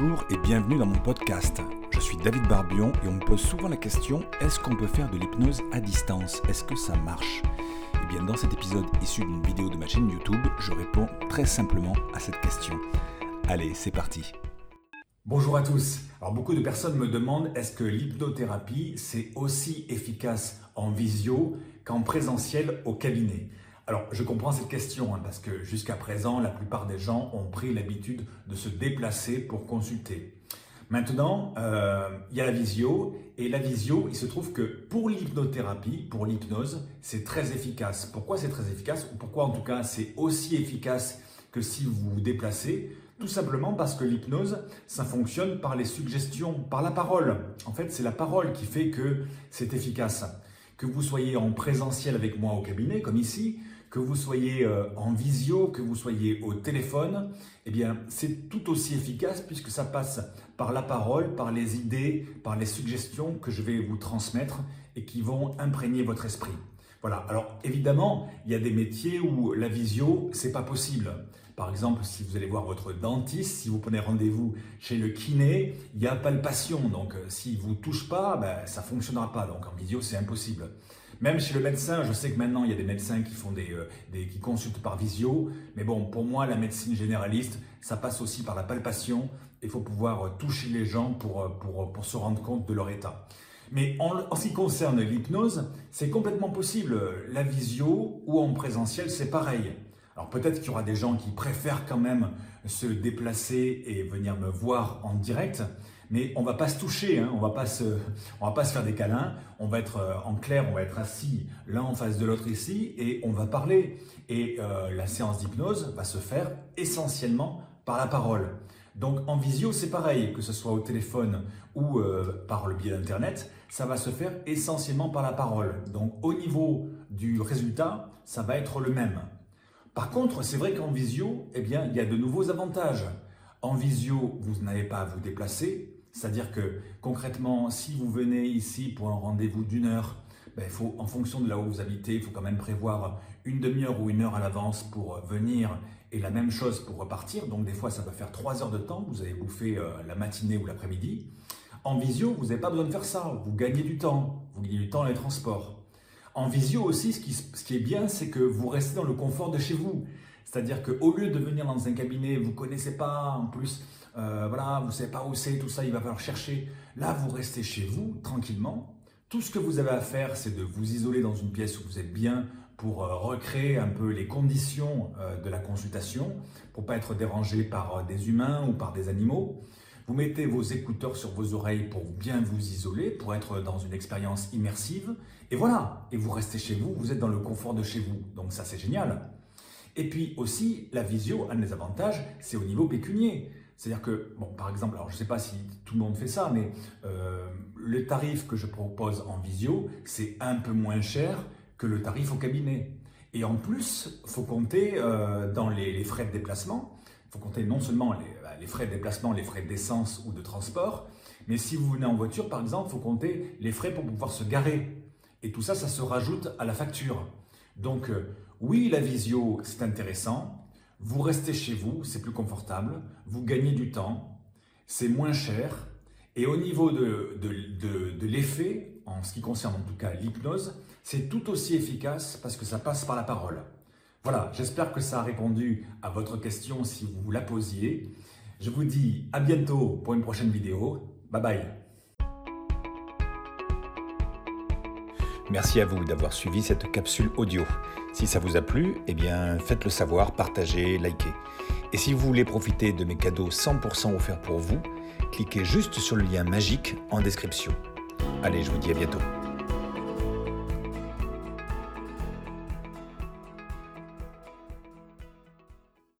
Bonjour et bienvenue dans mon podcast. Je suis David Barbion et on me pose souvent la question est-ce qu'on peut faire de l'hypnose à distance? Est-ce que ça marche? Eh bien, dans cet épisode issu d'une vidéo de ma chaîne YouTube, je réponds très simplement à cette question. Allez, c'est parti. Bonjour à tous. Alors beaucoup de personnes me demandent est-ce que l'hypnothérapie c'est aussi efficace en visio qu'en présentiel au cabinet? Alors, je comprends cette question hein, parce que jusqu'à présent, la plupart des gens ont pris l'habitude de se déplacer pour consulter. Maintenant, euh, il y a la visio et la visio, il se trouve que pour l'hypnothérapie, pour l'hypnose, c'est très efficace. Pourquoi c'est très efficace ou pourquoi en tout cas c'est aussi efficace que si vous vous déplacez? Tout simplement parce que l'hypnose, ça fonctionne par les suggestions, par la parole. En fait, c'est la parole qui fait que c'est efficace. Que vous soyez en présentiel avec moi au cabinet, comme ici, que vous soyez euh, en visio, que vous soyez au téléphone, eh bien, c'est tout aussi efficace puisque ça passe par la parole, par les idées, par les suggestions que je vais vous transmettre et qui vont imprégner votre esprit. Voilà. Alors, évidemment, il y a des métiers où la visio, c'est pas possible. Par exemple, si vous allez voir votre dentiste, si vous prenez rendez-vous chez le kiné, il y a palpation. Donc, euh, s'il vous touche pas, ben, ça fonctionnera pas. Donc, en visio, c'est impossible. Même chez le médecin, je sais que maintenant il y a des médecins qui font des, euh, qui consultent par visio, mais bon, pour moi, la médecine généraliste, ça passe aussi par la palpation. Il faut pouvoir euh, toucher les gens pour, euh, pour se rendre compte de leur état. Mais en, en ce qui concerne l'hypnose, c'est complètement possible. La visio ou en présentiel, c'est pareil. Alors peut-être qu'il y aura des gens qui préfèrent quand même se déplacer et venir me voir en direct, mais on va pas se toucher, hein, on va pas se, va pas se faire des câlins, on va être euh, en clair, on va être assis l'un en face de l'autre ici et on va parler. Et euh, la séance d'hypnose va se faire essentiellement par la parole. Donc en visio, c'est pareil, que ce soit au téléphone ou euh, par le biais d'Internet, ça va se faire essentiellement par la parole. Donc au niveau du résultat, ça va être le même. Par contre, c'est vrai qu'en visio, eh bien, il y a de nouveaux avantages. En visio, vous n'avez pas à vous déplacer, c'est-à-dire que concrètement, si vous venez ici pour un rendez-vous d'une heure, ben, en fonction de là où vous habitez, il faut quand même prévoir une demi-heure ou une heure à l'avance pour venir et la même chose pour repartir. Donc des fois, ça peut faire trois heures de temps. Vous avez bouffé euh, la matinée ou l'après-midi. En visio, vous n'avez pas besoin de faire ça. Vous gagnez du temps. Vous gagnez du temps dans les transports. En visio aussi, ce qui, ce qui est bien, c'est que vous restez dans le confort de chez vous. C'est-à-dire qu'au lieu de venir dans un cabinet, vous ne connaissez pas, en plus, euh, voilà, vous savez pas où c'est, tout ça, il va falloir chercher. Là, vous restez chez vous, tranquillement. Tout ce que vous avez à faire, c'est de vous isoler dans une pièce où vous êtes bien pour euh, recréer un peu les conditions euh, de la consultation, pour pas être dérangé par des humains ou par des animaux. Vous mettez vos écouteurs sur vos oreilles pour bien vous isoler, pour être dans une expérience immersive. Et voilà, et vous restez chez vous, vous êtes dans le confort de chez vous. Donc ça, c'est génial. Et puis aussi, la visio, un des avantages, c'est au niveau pécunier. C'est-à-dire que, bon, par exemple, alors je ne sais pas si tout le monde fait ça, mais euh, le tarif que je propose en visio, c'est un peu moins cher que le tarif au cabinet. Et en plus, faut compter euh, dans les, frais de déplacement, faut compter non seulement bah, les, frais de déplacement, les frais d'essence ou de transport, mais si vous venez en voiture, par exemple, faut compter les frais pour pouvoir se garer. Et tout ça, ça se rajoute à la facture. Donc, euh, oui, la visio, c'est intéressant, vous restez chez vous, c'est plus confortable, vous gagnez du temps, c'est moins cher, et au niveau de, l'effet, en ce qui concerne en tout cas l'hypnose, c'est tout aussi efficace parce que ça passe par la parole. Voilà, j'espère que ça a répondu à votre question si vous la posiez. Je vous dis à bientôt pour une prochaine vidéo. Bye bye Merci à vous d'avoir suivi cette capsule audio. Si ça vous a plu, eh bien faites-le savoir, partagez, likez. Et si vous voulez profiter de mes cadeaux 100% offerts pour vous, cliquez juste sur le lien magique en description. Allez, je vous dis à bientôt.